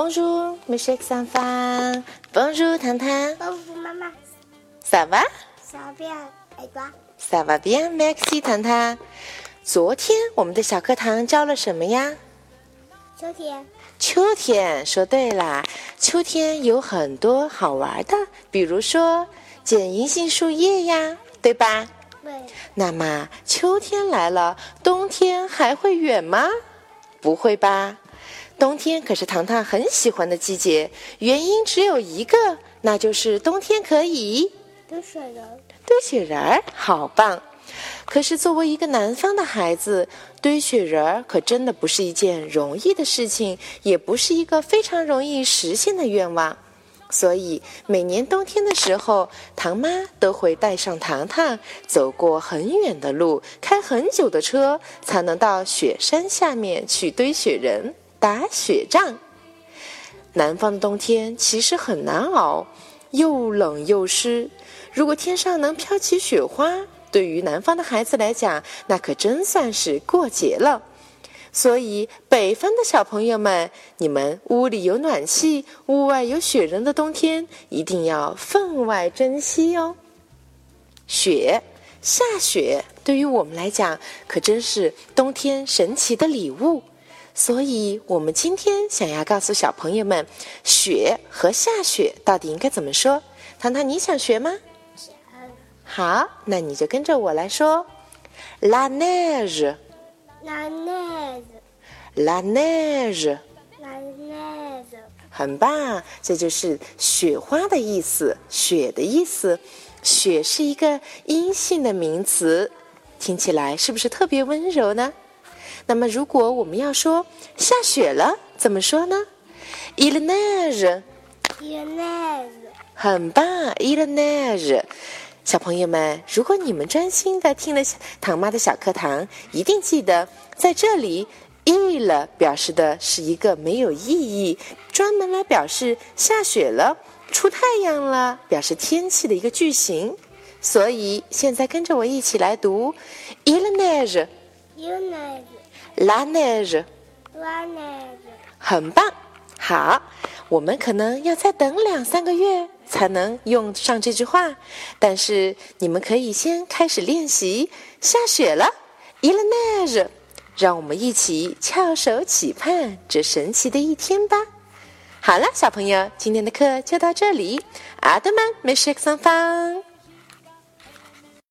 Bonjour，Monsieur Xanfan。Bonjour，糖糖。Bonjour，妈妈。Ça va？Ça va，et toi？Ça va bien，Merci，糖糖。昨天我们的小课堂教了什么呀？秋天。秋天，说对啦。秋天有很多好玩的，比如说捡银杏树叶呀，对吧？对。那么秋天来了，冬天还会远吗？不会吧。冬天可是糖糖很喜欢的季节，原因只有一个，那就是冬天可以堆雪人。堆雪人儿，好棒！可是作为一个南方的孩子，堆雪人儿可真的不是一件容易的事情，也不是一个非常容易实现的愿望。所以每年冬天的时候，糖妈都会带上糖糖，走过很远的路，开很久的车，才能到雪山下面去堆雪人。打雪仗。南方的冬天其实很难熬，又冷又湿。如果天上能飘起雪花，对于南方的孩子来讲，那可真算是过节了。所以，北方的小朋友们，你们屋里有暖气、屋外有雪人的冬天，一定要分外珍惜哦。雪，下雪，对于我们来讲，可真是冬天神奇的礼物。所以，我们今天想要告诉小朋友们，雪和下雪到底应该怎么说？糖糖，你想学吗？想。好，那你就跟着我来说：la neige，la neige，la neige，la neige。很棒，这就是雪花的意思，雪的意思。雪是一个阴性的名词，听起来是不是特别温柔呢？那么，如果我们要说下雪了，怎么说呢？Il neige，il neige，很棒，il neige。小朋友们，如果你们专心的听了唐妈的小课堂，一定记得在这里，il 表示的是一个没有意义，专门来表示下雪了、出太阳了，表示天气的一个句型。所以，现在跟着我一起来读，il neige，il neige。La neige，很棒。好，我们可能要再等两三个月才能用上这句话，但是你们可以先开始练习。下雪了，Il neige，让我们一起翘首企盼这神奇的一天吧。好了，小朋友，今天的课就到这里。阿德曼，美食上方。